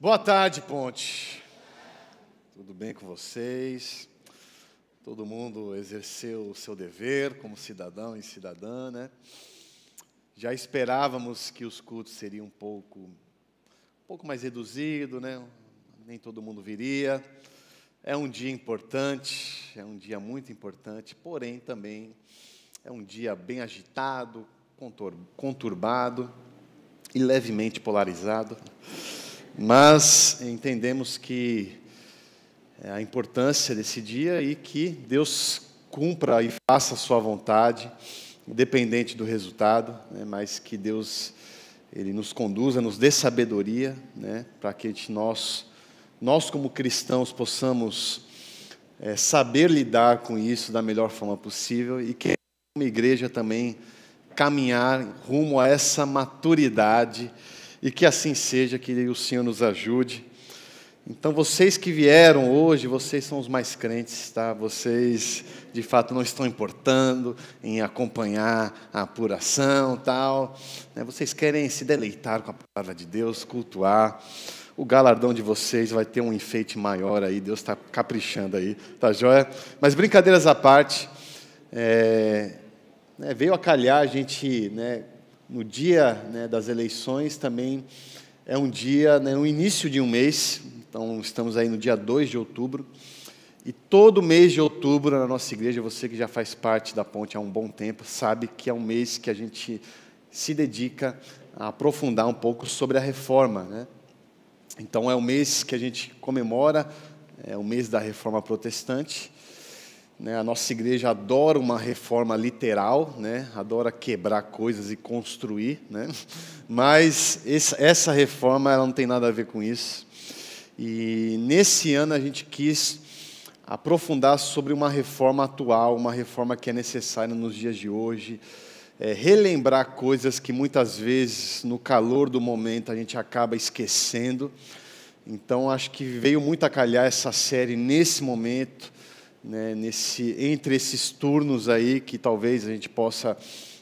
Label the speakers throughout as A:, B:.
A: Boa tarde, Ponte. Tudo bem com vocês? Todo mundo exerceu o seu dever como cidadão e cidadã, né? Já esperávamos que os cultos seriam um pouco, um pouco mais reduzido, né? Nem todo mundo viria. É um dia importante, é um dia muito importante, porém também é um dia bem agitado, conturbado e levemente polarizado. Mas entendemos que é a importância desse dia e que Deus cumpra e faça a sua vontade, independente do resultado, né, mas que Deus ele nos conduza, nos dê sabedoria, né, para que nós, nós como cristãos possamos é, saber lidar com isso da melhor forma possível e que como igreja também caminhar rumo a essa maturidade e que assim seja, que o Senhor nos ajude. Então, vocês que vieram hoje, vocês são os mais crentes, tá? Vocês, de fato, não estão importando em acompanhar a apuração, tal. Né? Vocês querem se deleitar com a palavra de Deus, cultuar. O galardão de vocês vai ter um enfeite maior aí. Deus está caprichando aí, tá joia? Mas brincadeiras à parte, é, né, veio a calhar a gente, né, no dia né, das eleições também é um dia, né, no início de um mês, então estamos aí no dia 2 de outubro, e todo mês de outubro na nossa igreja, você que já faz parte da ponte há um bom tempo, sabe que é um mês que a gente se dedica a aprofundar um pouco sobre a reforma. Né? Então é o mês que a gente comemora, é o mês da reforma protestante, a nossa igreja adora uma reforma literal, né, adora quebrar coisas e construir, né, mas essa reforma ela não tem nada a ver com isso. E nesse ano a gente quis aprofundar sobre uma reforma atual, uma reforma que é necessária nos dias de hoje, é, relembrar coisas que muitas vezes, no calor do momento, a gente acaba esquecendo. Então, acho que veio muito a calhar essa série nesse momento né, nesse, entre esses turnos aí que talvez a gente possa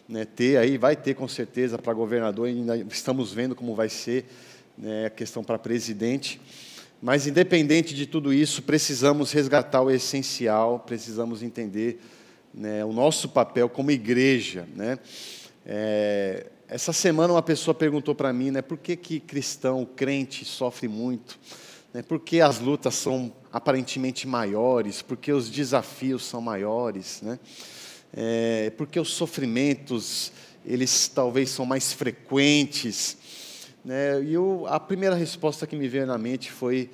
A: né, ter aí, vai ter com certeza para governador, ainda estamos vendo como vai ser né, a questão para presidente. Mas, independente de tudo isso, precisamos resgatar o essencial, precisamos entender né, o nosso papel como igreja. Né? É, essa semana uma pessoa perguntou para mim, né, por que, que cristão, crente, sofre muito? Né, por que as lutas são aparentemente maiores, porque os desafios são maiores, né? É, porque os sofrimentos eles talvez são mais frequentes. Né? E eu, a primeira resposta que me veio na mente foi,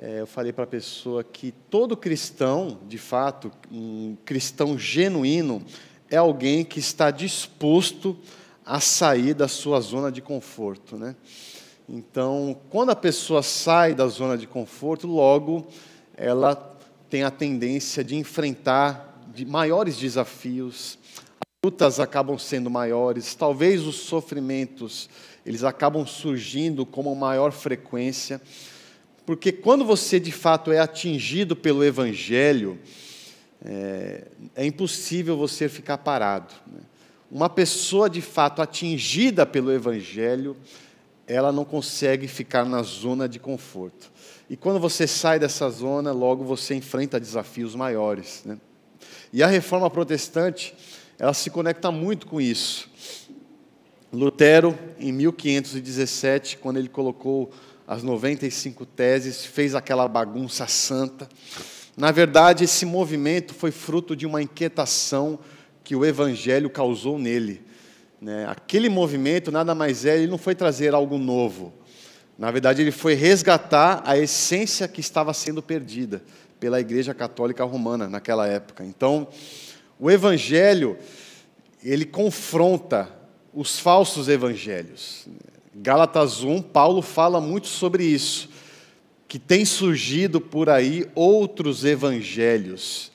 A: é, eu falei para a pessoa que todo cristão, de fato, um cristão genuíno, é alguém que está disposto a sair da sua zona de conforto. Né? Então, quando a pessoa sai da zona de conforto, logo ela tem a tendência de enfrentar de maiores desafios, as lutas acabam sendo maiores, talvez os sofrimentos eles acabam surgindo com maior frequência, porque quando você de fato é atingido pelo Evangelho, é, é impossível você ficar parado. Né? Uma pessoa de fato atingida pelo Evangelho, ela não consegue ficar na zona de conforto. E quando você sai dessa zona, logo você enfrenta desafios maiores. Né? E a reforma protestante, ela se conecta muito com isso. Lutero, em 1517, quando ele colocou as 95 teses, fez aquela bagunça santa. Na verdade, esse movimento foi fruto de uma inquietação que o evangelho causou nele. Né? Aquele movimento nada mais é, ele não foi trazer algo novo, na verdade, ele foi resgatar a essência que estava sendo perdida pela Igreja Católica Romana naquela época. Então, o Evangelho, ele confronta os falsos evangelhos. Gálatas 1, Paulo fala muito sobre isso, que tem surgido por aí outros evangelhos,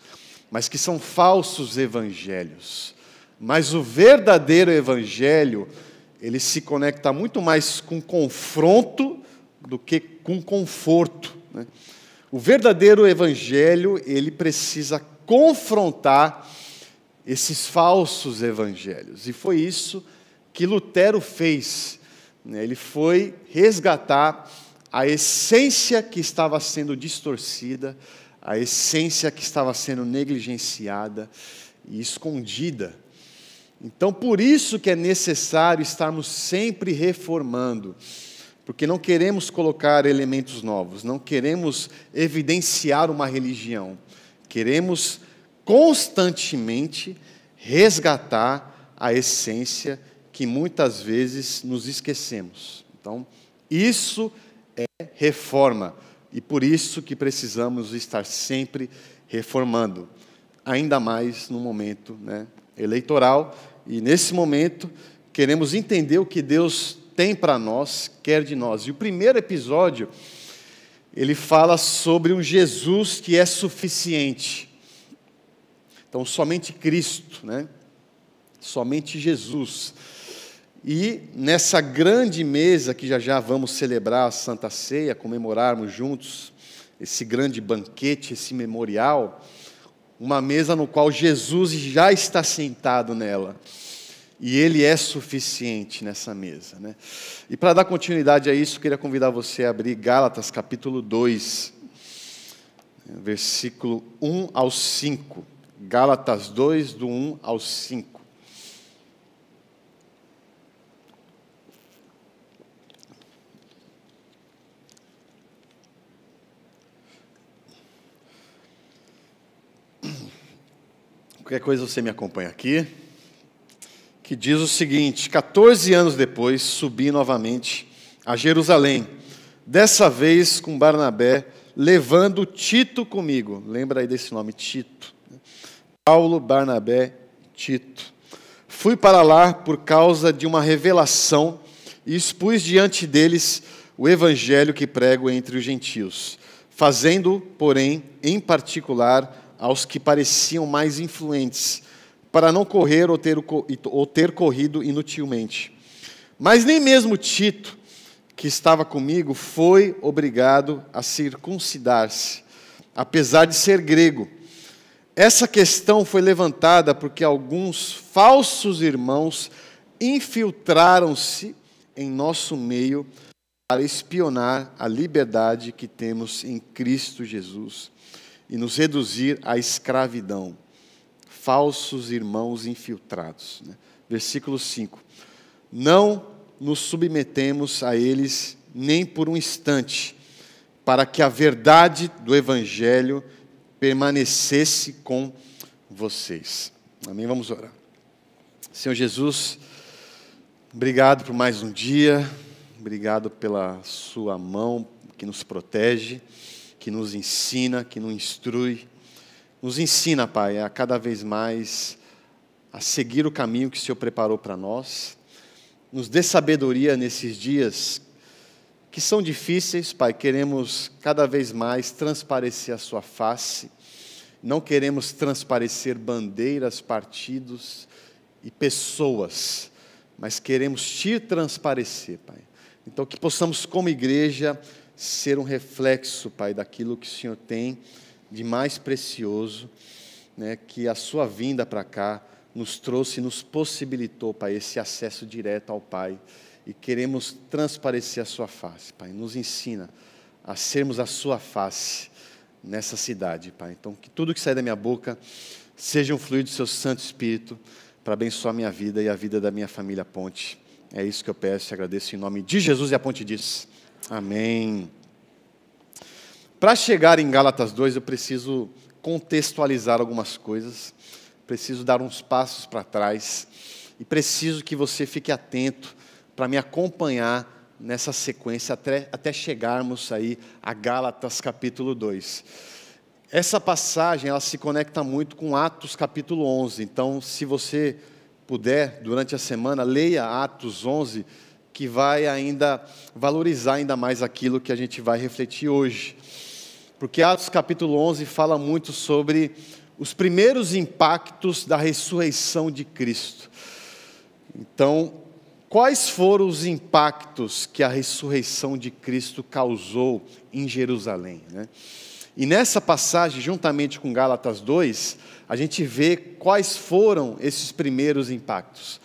A: mas que são falsos evangelhos. Mas o verdadeiro evangelho, ele se conecta muito mais com confronto do que com conforto. Né? O verdadeiro evangelho, ele precisa confrontar esses falsos evangelhos. E foi isso que Lutero fez. Né? Ele foi resgatar a essência que estava sendo distorcida, a essência que estava sendo negligenciada e escondida. Então, por isso que é necessário estarmos sempre reformando, porque não queremos colocar elementos novos, não queremos evidenciar uma religião, queremos constantemente resgatar a essência que muitas vezes nos esquecemos. Então, isso é reforma e por isso que precisamos estar sempre reformando, ainda mais no momento né, eleitoral e nesse momento queremos entender o que Deus tem para nós, quer de nós. E o primeiro episódio ele fala sobre um Jesus que é suficiente. Então, somente Cristo, né? Somente Jesus. E nessa grande mesa que já já vamos celebrar a Santa Ceia, comemorarmos juntos esse grande banquete, esse memorial, uma mesa no qual Jesus já está sentado nela. E ele é suficiente nessa mesa. Né? E para dar continuidade a isso, queria convidar você a abrir Gálatas capítulo 2, versículo 1 ao 5. Gálatas 2, do 1 ao 5. Qualquer coisa você me acompanha aqui. Que diz o seguinte: 14 anos depois, subi novamente a Jerusalém, dessa vez com Barnabé, levando Tito comigo. Lembra aí desse nome, Tito. Paulo, Barnabé, Tito. Fui para lá por causa de uma revelação e expus diante deles o evangelho que prego entre os gentios, fazendo, porém, em particular, aos que pareciam mais influentes, para não correr ou ter, ou ter corrido inutilmente. Mas nem mesmo Tito, que estava comigo, foi obrigado a circuncidar-se, apesar de ser grego. Essa questão foi levantada porque alguns falsos irmãos infiltraram-se em nosso meio para espionar a liberdade que temos em Cristo Jesus e nos reduzir à escravidão. Falsos irmãos infiltrados. Né? Versículo 5. Não nos submetemos a eles nem por um instante, para que a verdade do Evangelho permanecesse com vocês. Amém? Vamos orar. Senhor Jesus, obrigado por mais um dia, obrigado pela Sua mão que nos protege que nos ensina, que nos instrui. Nos ensina, Pai, a cada vez mais a seguir o caminho que o Senhor preparou para nós. Nos dê sabedoria nesses dias que são difíceis, Pai. Queremos cada vez mais transparecer a Sua face. Não queremos transparecer bandeiras, partidos e pessoas, mas queremos te transparecer, Pai. Então, que possamos, como igreja, ser um reflexo, Pai, daquilo que o Senhor tem de mais precioso, né, que a sua vinda para cá nos trouxe nos possibilitou, Pai, esse acesso direto ao Pai. E queremos transparecer a sua face, Pai. Nos ensina a sermos a sua face nessa cidade, Pai. Então, que tudo que sai da minha boca seja um fluido do seu Santo Espírito para abençoar minha vida e a vida da minha família Ponte. É isso que eu peço e agradeço em nome de Jesus e a Ponte diz. Amém. Para chegar em Gálatas 2, eu preciso contextualizar algumas coisas, preciso dar uns passos para trás e preciso que você fique atento para me acompanhar nessa sequência até, até chegarmos aí a Gálatas capítulo 2. Essa passagem ela se conecta muito com Atos capítulo 11. Então, se você puder durante a semana, leia Atos 11 que vai ainda valorizar ainda mais aquilo que a gente vai refletir hoje. Porque Atos capítulo 11 fala muito sobre os primeiros impactos da ressurreição de Cristo. Então, quais foram os impactos que a ressurreição de Cristo causou em Jerusalém? Né? E nessa passagem, juntamente com Gálatas 2, a gente vê quais foram esses primeiros impactos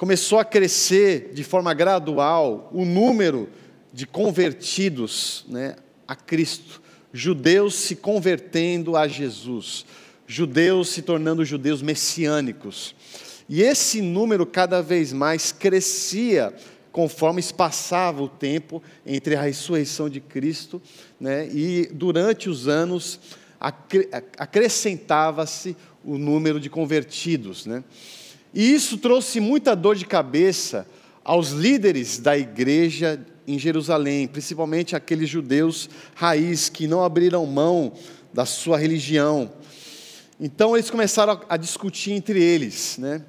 A: começou a crescer de forma gradual o número de convertidos né, a Cristo, judeus se convertendo a Jesus, judeus se tornando judeus messiânicos. E esse número cada vez mais crescia conforme passava o tempo entre a ressurreição de Cristo né, e durante os anos acrescentava-se o número de convertidos. Né? E isso trouxe muita dor de cabeça aos líderes da igreja em Jerusalém, principalmente aqueles judeus raiz que não abriram mão da sua religião. Então eles começaram a discutir entre eles, né?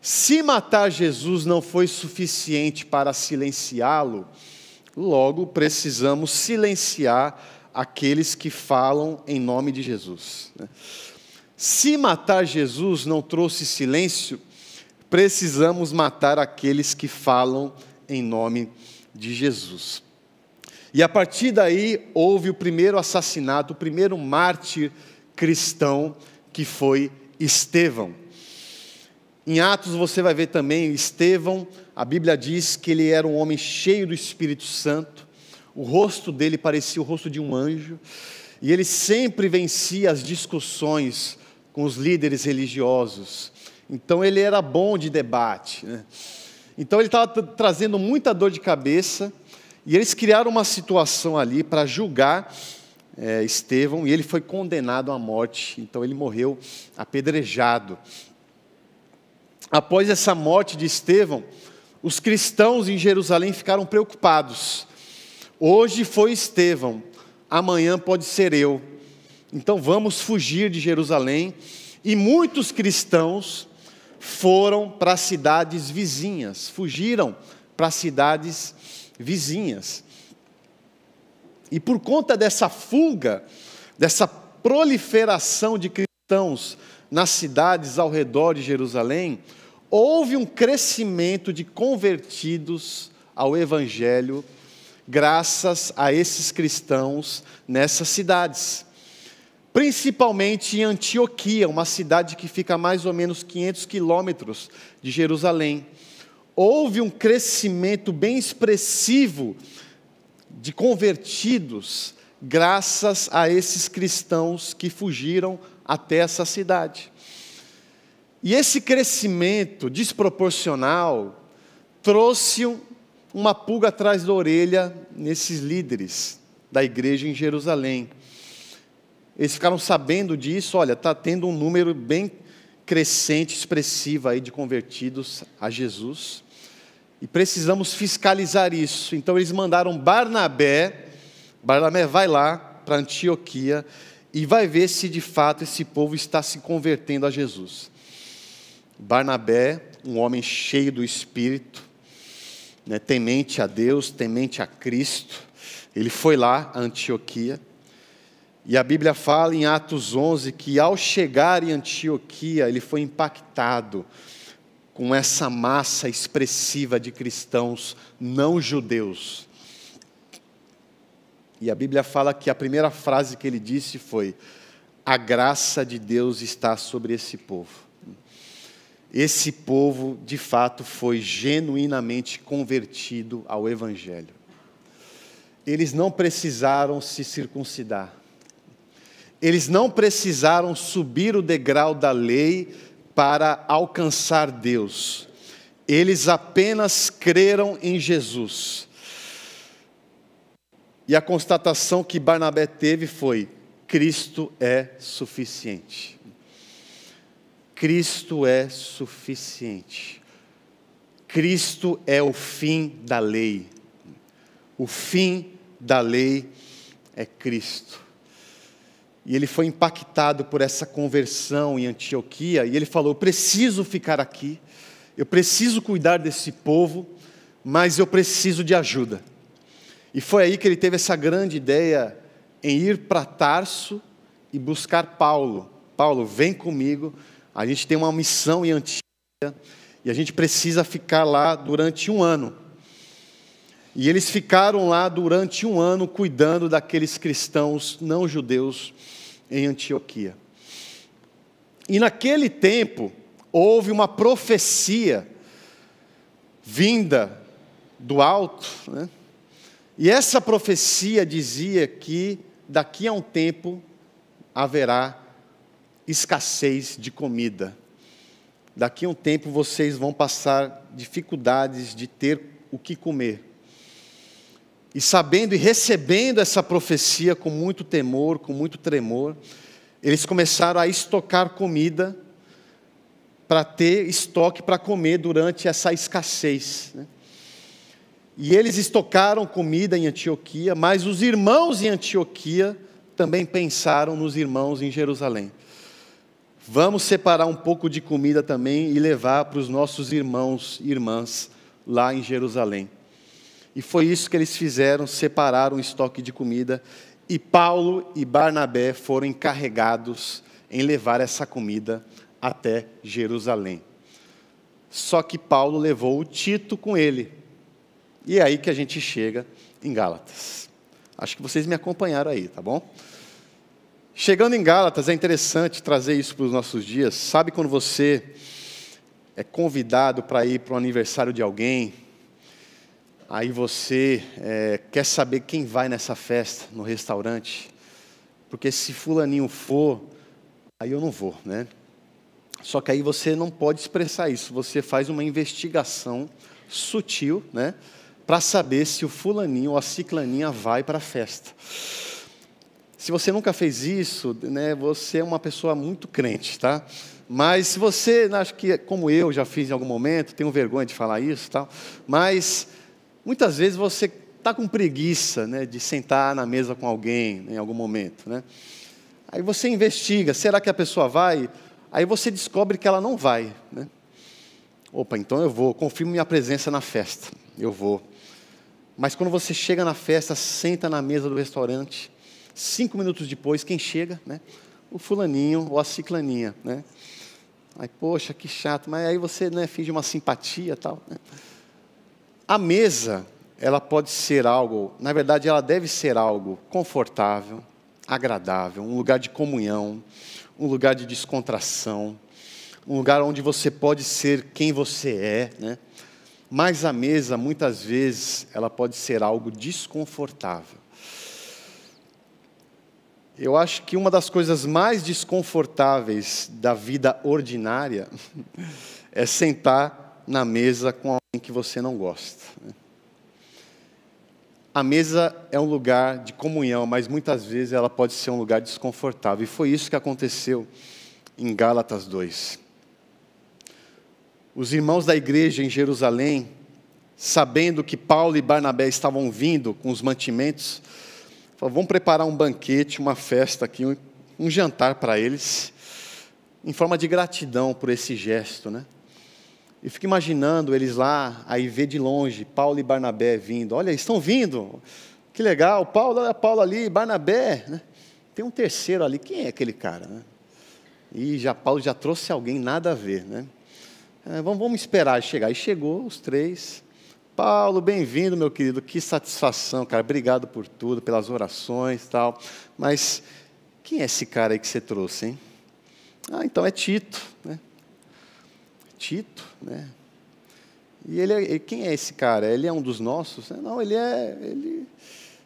A: Se matar Jesus não foi suficiente para silenciá-lo, logo precisamos silenciar aqueles que falam em nome de Jesus. Né? Se matar Jesus não trouxe silêncio, precisamos matar aqueles que falam em nome de Jesus. E a partir daí houve o primeiro assassinato, o primeiro mártir cristão, que foi Estevão. Em Atos você vai ver também Estevão, a Bíblia diz que ele era um homem cheio do Espírito Santo, o rosto dele parecia o rosto de um anjo, e ele sempre vencia as discussões com os líderes religiosos. Então ele era bom de debate. Né? Então ele estava trazendo muita dor de cabeça, e eles criaram uma situação ali para julgar é, Estevão, e ele foi condenado à morte. Então ele morreu apedrejado. Após essa morte de Estevão, os cristãos em Jerusalém ficaram preocupados. Hoje foi Estevão, amanhã pode ser eu. Então vamos fugir de Jerusalém. E muitos cristãos foram para cidades vizinhas, fugiram para cidades vizinhas. E por conta dessa fuga, dessa proliferação de cristãos nas cidades ao redor de Jerusalém, houve um crescimento de convertidos ao Evangelho, graças a esses cristãos nessas cidades principalmente em Antioquia, uma cidade que fica a mais ou menos 500 quilômetros de Jerusalém. Houve um crescimento bem expressivo de convertidos, graças a esses cristãos que fugiram até essa cidade. E esse crescimento desproporcional trouxe uma pulga atrás da orelha nesses líderes da igreja em Jerusalém. Eles ficaram sabendo disso, olha, está tendo um número bem crescente, expressivo aí de convertidos a Jesus. E precisamos fiscalizar isso. Então eles mandaram Barnabé, Barnabé vai lá para Antioquia e vai ver se de fato esse povo está se convertendo a Jesus. Barnabé, um homem cheio do Espírito, né, temente a Deus, temente a Cristo, ele foi lá a Antioquia e a Bíblia fala em Atos 11 que ao chegar em Antioquia, ele foi impactado com essa massa expressiva de cristãos não judeus. E a Bíblia fala que a primeira frase que ele disse foi: A graça de Deus está sobre esse povo. Esse povo, de fato, foi genuinamente convertido ao Evangelho. Eles não precisaram se circuncidar eles não precisaram subir o degrau da lei para alcançar Deus. Eles apenas creram em Jesus. E a constatação que Barnabé teve foi: Cristo é suficiente. Cristo é suficiente. Cristo é o fim da lei. O fim da lei é Cristo. E ele foi impactado por essa conversão em Antioquia, e ele falou: Eu preciso ficar aqui, eu preciso cuidar desse povo, mas eu preciso de ajuda. E foi aí que ele teve essa grande ideia em ir para Tarso e buscar Paulo. Paulo, vem comigo, a gente tem uma missão em Antioquia, e a gente precisa ficar lá durante um ano. E eles ficaram lá durante um ano cuidando daqueles cristãos não judeus em Antioquia. E naquele tempo, houve uma profecia vinda do alto, né, E essa profecia dizia que daqui a um tempo haverá escassez de comida. Daqui a um tempo vocês vão passar dificuldades de ter o que comer. E sabendo e recebendo essa profecia com muito temor, com muito tremor, eles começaram a estocar comida para ter estoque para comer durante essa escassez. Né? E eles estocaram comida em Antioquia, mas os irmãos em Antioquia também pensaram nos irmãos em Jerusalém. Vamos separar um pouco de comida também e levar para os nossos irmãos e irmãs lá em Jerusalém. E foi isso que eles fizeram, separaram o estoque de comida, e Paulo e Barnabé foram encarregados em levar essa comida até Jerusalém. Só que Paulo levou o Tito com ele. E é aí que a gente chega em Gálatas. Acho que vocês me acompanharam aí, tá bom? Chegando em Gálatas, é interessante trazer isso para os nossos dias. Sabe quando você é convidado para ir para o aniversário de alguém, aí você é, quer saber quem vai nessa festa, no restaurante, porque se fulaninho for, aí eu não vou, né? Só que aí você não pode expressar isso, você faz uma investigação sutil, né? Para saber se o fulaninho ou a ciclaninha vai para a festa. Se você nunca fez isso, né, você é uma pessoa muito crente, tá? Mas se você, acho que como eu já fiz em algum momento, tenho vergonha de falar isso, tal. Mas muitas vezes você está com preguiça, né, de sentar na mesa com alguém né, em algum momento, né? Aí você investiga, será que a pessoa vai? Aí você descobre que ela não vai, né? Opa, então eu vou, confirmo minha presença na festa, eu vou. Mas quando você chega na festa, senta na mesa do restaurante, Cinco minutos depois, quem chega? Né? O fulaninho ou a ciclaninha. Né? Aí, poxa, que chato. Mas aí você né, finge uma simpatia tal. Né? A mesa, ela pode ser algo, na verdade, ela deve ser algo confortável, agradável, um lugar de comunhão, um lugar de descontração, um lugar onde você pode ser quem você é, né? Mas a mesa, muitas vezes, ela pode ser algo desconfortável. Eu acho que uma das coisas mais desconfortáveis da vida ordinária é sentar na mesa com que você não gosta. Né? A mesa é um lugar de comunhão, mas muitas vezes ela pode ser um lugar desconfortável. E foi isso que aconteceu em Gálatas 2. Os irmãos da igreja em Jerusalém, sabendo que Paulo e Barnabé estavam vindo com os mantimentos, Falou, vamos preparar um banquete, uma festa aqui, um jantar para eles, em forma de gratidão por esse gesto, né? E fico imaginando eles lá, aí ver de longe, Paulo e Barnabé vindo. Olha, estão vindo. Que legal, Paulo, Paulo ali, Barnabé. Né? Tem um terceiro ali, quem é aquele cara? Né? E já Paulo já trouxe alguém nada a ver, né? É, vamos, vamos esperar chegar. E chegou os três. Paulo, bem-vindo, meu querido. Que satisfação, cara. Obrigado por tudo, pelas orações e tal. Mas quem é esse cara aí que você trouxe, hein? Ah, então é Tito, né? Tito, né? E ele, é, quem é esse cara? Ele é um dos nossos? Não, ele é, ele,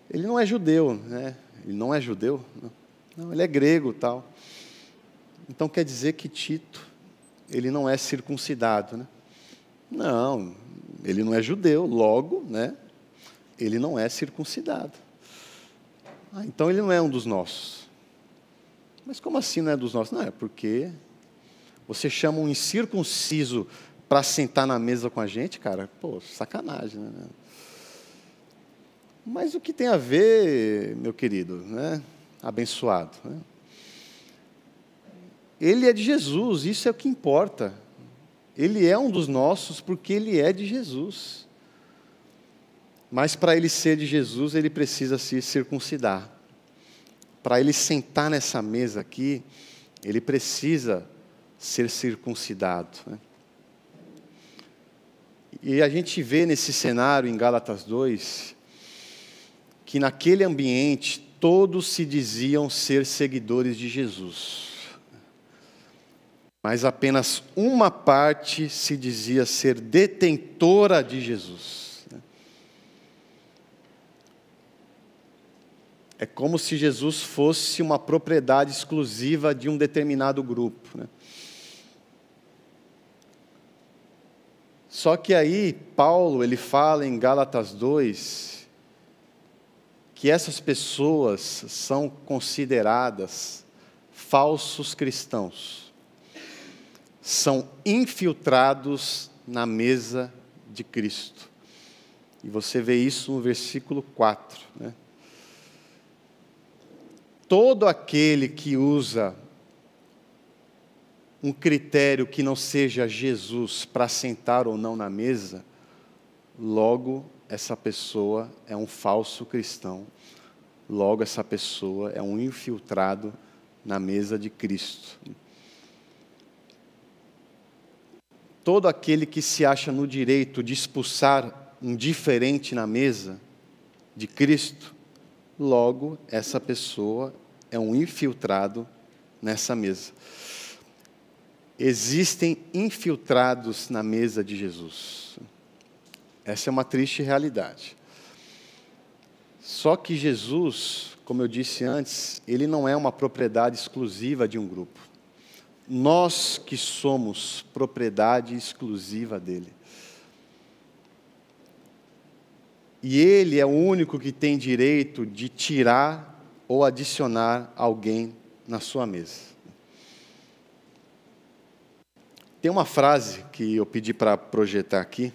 A: ele não é judeu, né? Ele não é judeu, não. não ele é grego, tal. Então quer dizer que Tito, ele não é circuncidado, né? Não, ele não é judeu, logo, né, ele não é circuncidado. Ah, então ele não é um dos nossos. Mas como assim não é dos nossos? Não, é porque você chama um incircunciso para sentar na mesa com a gente, cara, pô, sacanagem, né? Mas o que tem a ver, meu querido, né? Abençoado. Né? Ele é de Jesus, isso é o que importa. Ele é um dos nossos porque ele é de Jesus. Mas para ele ser de Jesus, ele precisa se circuncidar. Para ele sentar nessa mesa aqui, ele precisa ser circuncidado. Né? E a gente vê nesse cenário em Gálatas 2 que naquele ambiente todos se diziam ser seguidores de Jesus mas apenas uma parte se dizia ser detentora de Jesus. É como se Jesus fosse uma propriedade exclusiva de um determinado grupo. Né? Só que aí, Paulo, ele fala em Gálatas 2, que essas pessoas são consideradas falsos cristãos, são infiltrados na mesa de Cristo. E você vê isso no versículo 4. Né? Todo aquele que usa um critério que não seja Jesus para sentar ou não na mesa, logo essa pessoa é um falso cristão, logo essa pessoa é um infiltrado na mesa de Cristo. Todo aquele que se acha no direito de expulsar um diferente na mesa de Cristo, logo essa pessoa é um infiltrado nessa mesa existem infiltrados na mesa de Jesus. Essa é uma triste realidade. Só que Jesus, como eu disse antes, ele não é uma propriedade exclusiva de um grupo. Nós que somos propriedade exclusiva dele. E ele é o único que tem direito de tirar ou adicionar alguém na sua mesa. Tem uma frase que eu pedi para projetar aqui.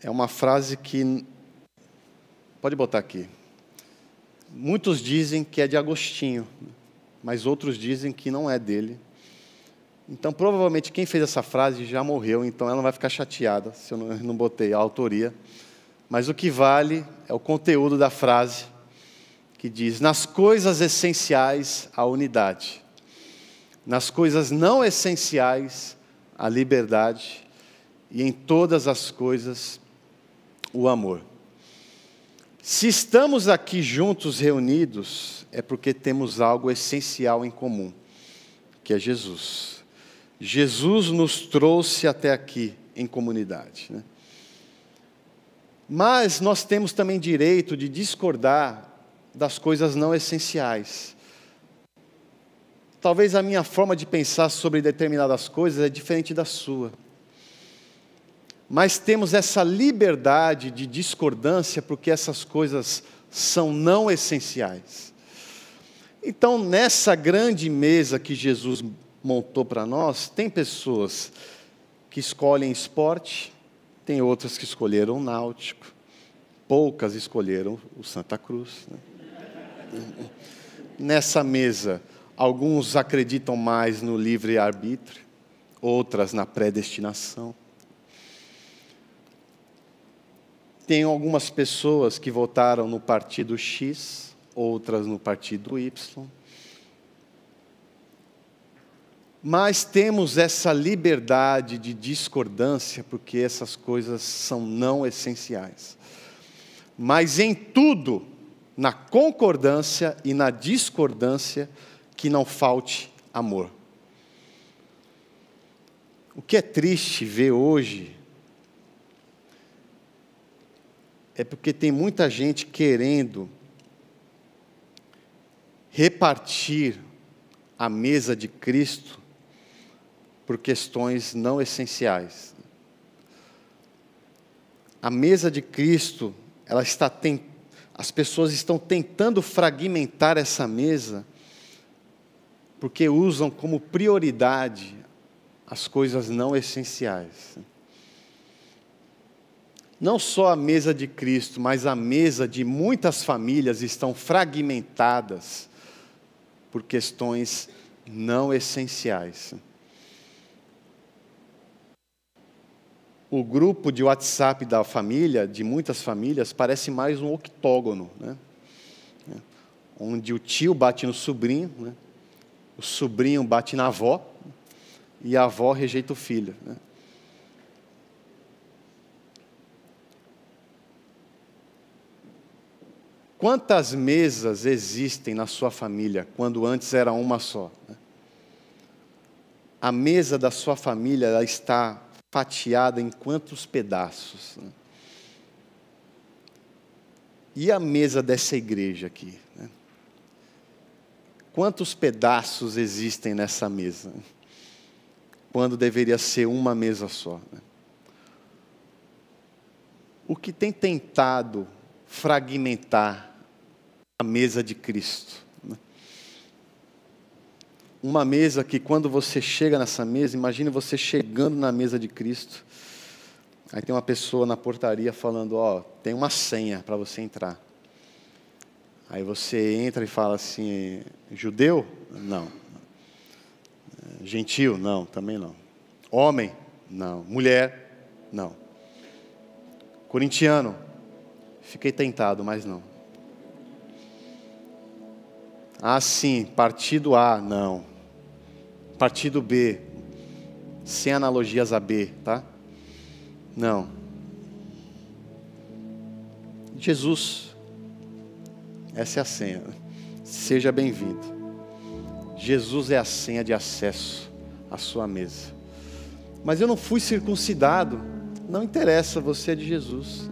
A: É uma frase que. Pode botar aqui. Muitos dizem que é de Agostinho, mas outros dizem que não é dele. Então, provavelmente, quem fez essa frase já morreu, então ela não vai ficar chateada se eu não botei a autoria. Mas o que vale é o conteúdo da frase, que diz: Nas coisas essenciais, a unidade nas coisas não essenciais, a liberdade, e em todas as coisas, o amor. Se estamos aqui juntos, reunidos, é porque temos algo essencial em comum, que é Jesus. Jesus nos trouxe até aqui em comunidade. Né? Mas nós temos também direito de discordar das coisas não essenciais. Talvez a minha forma de pensar sobre determinadas coisas é diferente da sua. Mas temos essa liberdade de discordância porque essas coisas são não essenciais. Então, nessa grande mesa que Jesus montou para nós, tem pessoas que escolhem esporte, tem outras que escolheram o náutico, poucas escolheram o Santa Cruz. Né? Nessa mesa, Alguns acreditam mais no livre-arbítrio, outras na predestinação. Tem algumas pessoas que votaram no partido X, outras no partido Y. Mas temos essa liberdade de discordância, porque essas coisas são não essenciais. Mas em tudo, na concordância e na discordância, que não falte amor. O que é triste ver hoje é porque tem muita gente querendo repartir a mesa de Cristo por questões não essenciais. A mesa de Cristo, ela está tem, as pessoas estão tentando fragmentar essa mesa porque usam como prioridade as coisas não essenciais. Não só a mesa de Cristo, mas a mesa de muitas famílias estão fragmentadas por questões não essenciais. O grupo de WhatsApp da família, de muitas famílias, parece mais um octógono, né? onde o tio bate no sobrinho, né? O sobrinho bate na avó e a avó rejeita o filho. Né? Quantas mesas existem na sua família quando antes era uma só? Né? A mesa da sua família está fatiada em quantos pedaços? Né? e a mesa dessa igreja aqui? Quantos pedaços existem nessa mesa? Quando deveria ser uma mesa só. Né? O que tem tentado fragmentar a mesa de Cristo? Né? Uma mesa que, quando você chega nessa mesa, imagine você chegando na mesa de Cristo. Aí tem uma pessoa na portaria falando: Ó, tem uma senha para você entrar. Aí você entra e fala assim: judeu? Não. Gentil? Não, também não. Homem? Não. Mulher? Não. Corintiano? Fiquei tentado, mas não. Ah, sim, partido A, não. Partido B, sem analogias a B, tá? Não. Jesus essa é a senha. Seja bem-vindo. Jesus é a senha de acesso à sua mesa. Mas eu não fui circuncidado. Não interessa, você é de Jesus.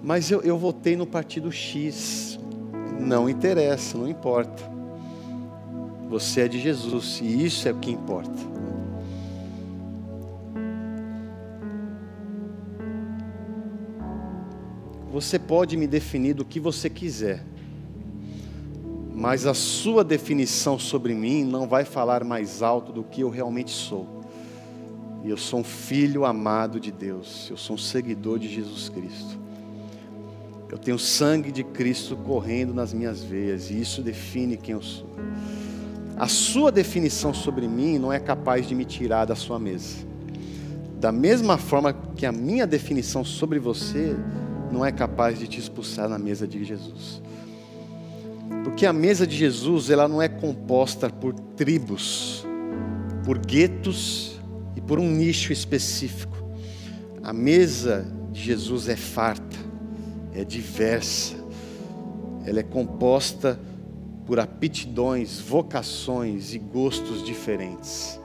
A: Mas eu, eu votei no partido X. Não interessa, não importa. Você é de Jesus e isso é o que importa. Você pode me definir do que você quiser, mas a sua definição sobre mim não vai falar mais alto do que eu realmente sou. E eu sou um filho amado de Deus, eu sou um seguidor de Jesus Cristo. Eu tenho sangue de Cristo correndo nas minhas veias, e isso define quem eu sou. A sua definição sobre mim não é capaz de me tirar da sua mesa. Da mesma forma que a minha definição sobre você não é capaz de te expulsar na mesa de Jesus. Porque a mesa de Jesus, ela não é composta por tribos, por guetos e por um nicho específico. A mesa de Jesus é farta, é diversa. Ela é composta por aptidões, vocações e gostos diferentes.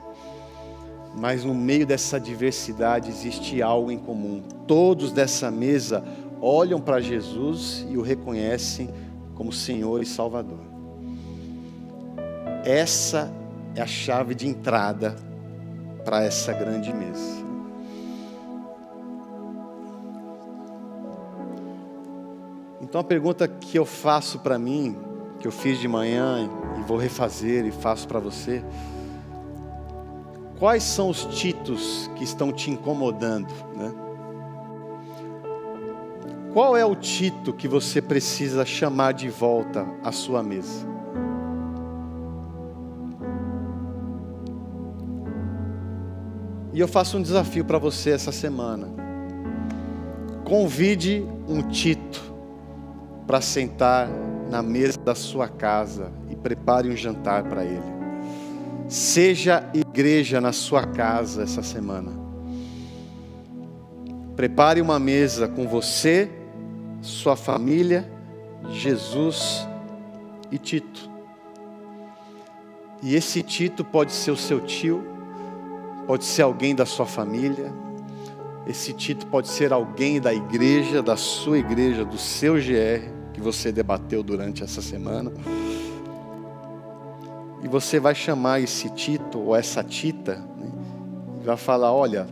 A: Mas no meio dessa diversidade existe algo em comum. Todos dessa mesa olham para Jesus e o reconhecem como Senhor e Salvador. Essa é a chave de entrada para essa grande mesa. Então a pergunta que eu faço para mim, que eu fiz de manhã e vou refazer e faço para você, quais são os títulos que estão te incomodando, né? Qual é o Tito que você precisa chamar de volta à sua mesa? E eu faço um desafio para você essa semana. Convide um Tito para sentar na mesa da sua casa e prepare um jantar para ele. Seja igreja na sua casa essa semana. Prepare uma mesa com você sua família, Jesus e Tito. E esse Tito pode ser o seu tio, pode ser alguém da sua família, esse Tito pode ser alguém da igreja, da sua igreja, do seu GR, que você debateu durante essa semana. E você vai chamar esse Tito ou essa Tita, né, e vai falar: olha,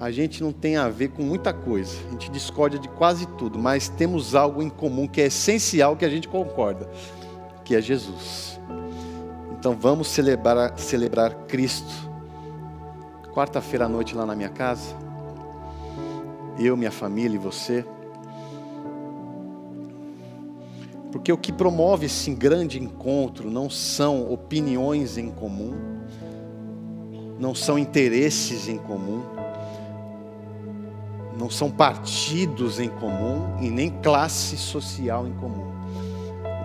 A: a gente não tem a ver com muita coisa, a gente discorda de quase tudo, mas temos algo em comum que é essencial que a gente concorda, que é Jesus. Então vamos celebrar, celebrar Cristo. Quarta-feira à noite lá na minha casa, eu, minha família e você. Porque o que promove esse grande encontro não são opiniões em comum, não são interesses em comum, não são partidos em comum e nem classe social em comum.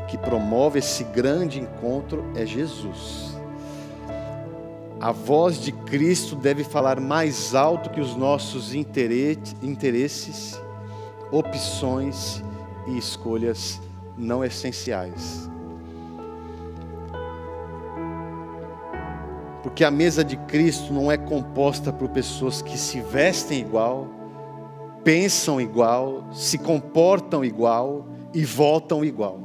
A: O que promove esse grande encontro é Jesus. A voz de Cristo deve falar mais alto que os nossos interesses, opções e escolhas não essenciais. Porque a mesa de Cristo não é composta por pessoas que se vestem igual, pensam igual, se comportam igual e votam igual.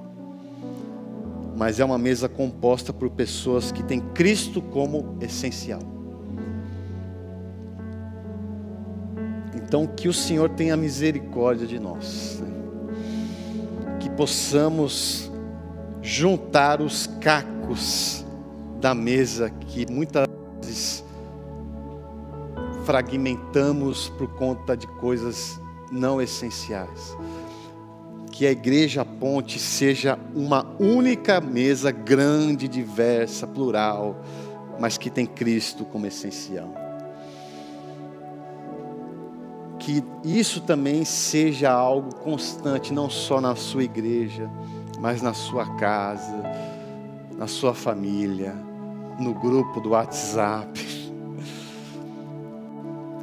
A: Mas é uma mesa composta por pessoas que têm Cristo como essencial. Então, que o Senhor tenha misericórdia de nós, né? que possamos juntar os cacos da mesa que muitas fragmentamos por conta de coisas não essenciais. Que a igreja ponte seja uma única mesa grande, diversa, plural, mas que tem Cristo como essencial que isso também seja algo constante, não só na sua igreja, mas na sua casa, na sua família, no grupo do WhatsApp.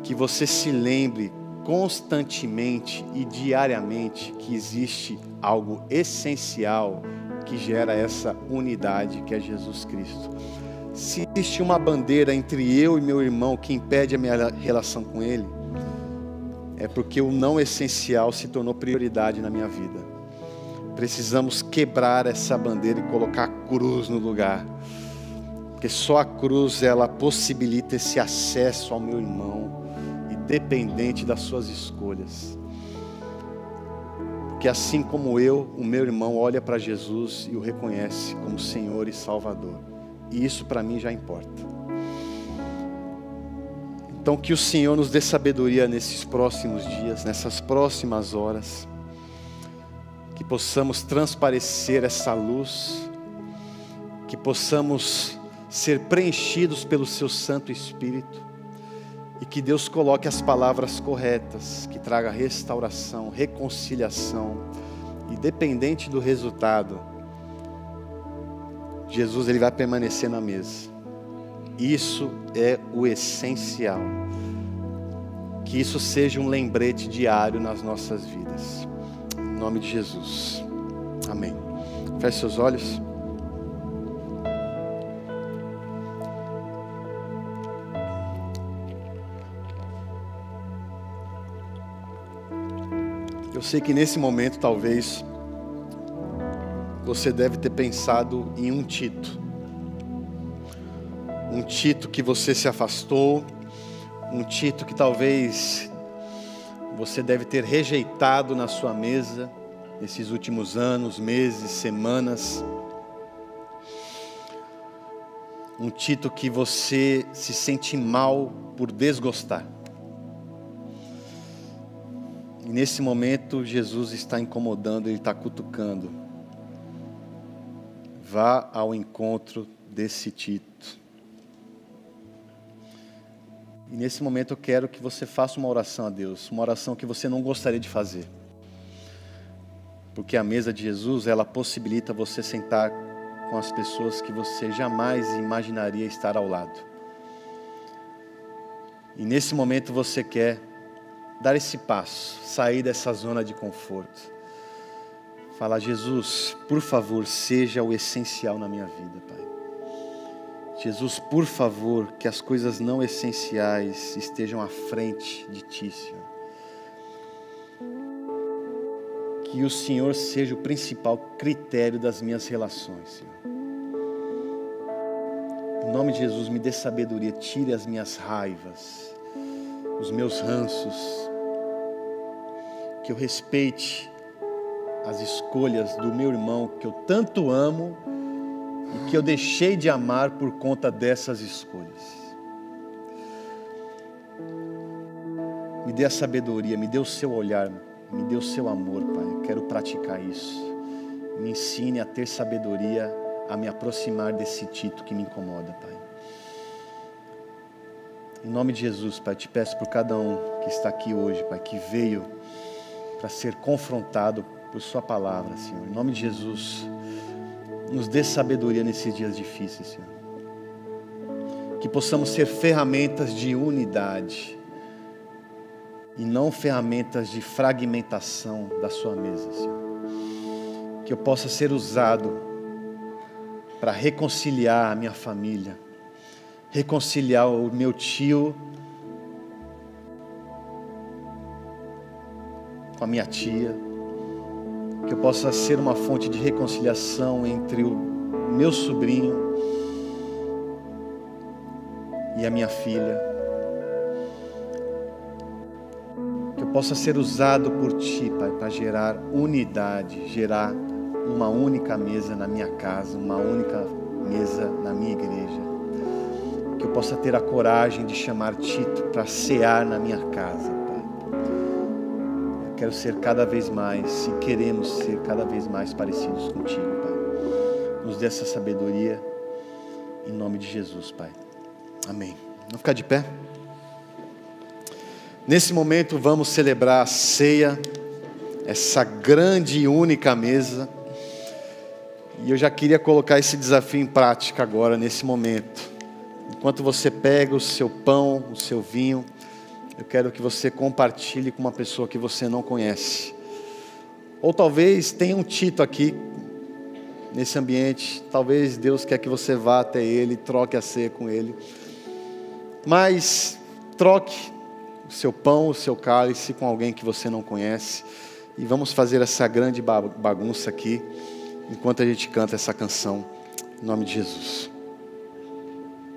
A: Que você se lembre constantemente e diariamente que existe algo essencial que gera essa unidade que é Jesus Cristo. Se existe uma bandeira entre eu e meu irmão que impede a minha relação com Ele, é porque o não essencial se tornou prioridade na minha vida. Precisamos quebrar essa bandeira e colocar a cruz no lugar. Porque só a cruz ela possibilita esse acesso ao meu irmão, independente das suas escolhas. Porque assim como eu, o meu irmão olha para Jesus e o reconhece como Senhor e Salvador. E isso para mim já importa. Então, que o Senhor nos dê sabedoria nesses próximos dias, nessas próximas horas, que possamos transparecer essa luz, que possamos ser preenchidos pelo Seu Santo Espírito e que Deus coloque as palavras corretas, que traga restauração, reconciliação, independente do resultado, Jesus ele vai permanecer na mesa. Isso é o essencial. Que isso seja um lembrete diário nas nossas vidas. Em nome de Jesus. Amém. Feche seus olhos. Eu sei que nesse momento, talvez, você deve ter pensado em um Tito um Tito que você se afastou, um Tito que talvez você deve ter rejeitado na sua mesa nesses últimos anos, meses, semanas. Um Tito que você se sente mal por desgostar. E nesse momento, Jesus está incomodando, Ele está cutucando. Vá ao encontro desse Tito. E nesse momento eu quero que você faça uma oração a Deus, uma oração que você não gostaria de fazer. Porque a mesa de Jesus, ela possibilita você sentar com as pessoas que você jamais imaginaria estar ao lado. E nesse momento você quer dar esse passo, sair dessa zona de conforto. Falar, Jesus, por favor, seja o essencial na minha vida, Pai. Jesus, por favor, que as coisas não essenciais estejam à frente de Ti, Senhor. Que o Senhor seja o principal critério das minhas relações, Senhor. Em nome de Jesus, me dê sabedoria, tire as minhas raivas, os meus ranços. Que eu respeite as escolhas do meu irmão que eu tanto amo e que eu deixei de amar por conta dessas escolhas. Me dê a sabedoria, me dê o seu olhar, me dê o seu amor, Pai. Eu quero praticar isso. Me ensine a ter sabedoria, a me aproximar desse título que me incomoda, Pai. Em nome de Jesus, Pai, te peço por cada um que está aqui hoje, Pai, que veio para ser confrontado por Sua palavra, Senhor. Em nome de Jesus. Nos dê sabedoria nesses dias difíceis, Senhor. Que possamos ser ferramentas de unidade e não ferramentas de fragmentação da Sua mesa, Senhor. Que eu possa ser usado para reconciliar a minha família, reconciliar o meu tio com a minha tia, que eu possa ser uma fonte de reconciliação entre o meu sobrinho e a minha filha. Que eu possa ser usado por Ti, Pai, para gerar unidade, gerar uma única mesa na minha casa, uma única mesa na minha igreja. Que eu possa ter a coragem de chamar Tito para cear na minha casa, Pai. Eu quero ser cada vez mais, e queremos ser cada vez mais parecidos contigo, Pai. Nos dê essa sabedoria, em nome de Jesus, Pai. Amém. Vamos ficar de pé? Nesse momento vamos celebrar a ceia, essa grande e única mesa. E eu já queria colocar esse desafio em prática agora, nesse momento. Enquanto você pega o seu pão, o seu vinho, eu quero que você compartilhe com uma pessoa que você não conhece. Ou talvez tenha um Tito aqui, nesse ambiente. Talvez Deus quer que você vá até ele, troque a ceia com ele. Mas troque o seu pão, o seu cálice com alguém que você não conhece. E vamos fazer essa grande bagunça aqui, enquanto a gente canta essa canção, em nome de Jesus.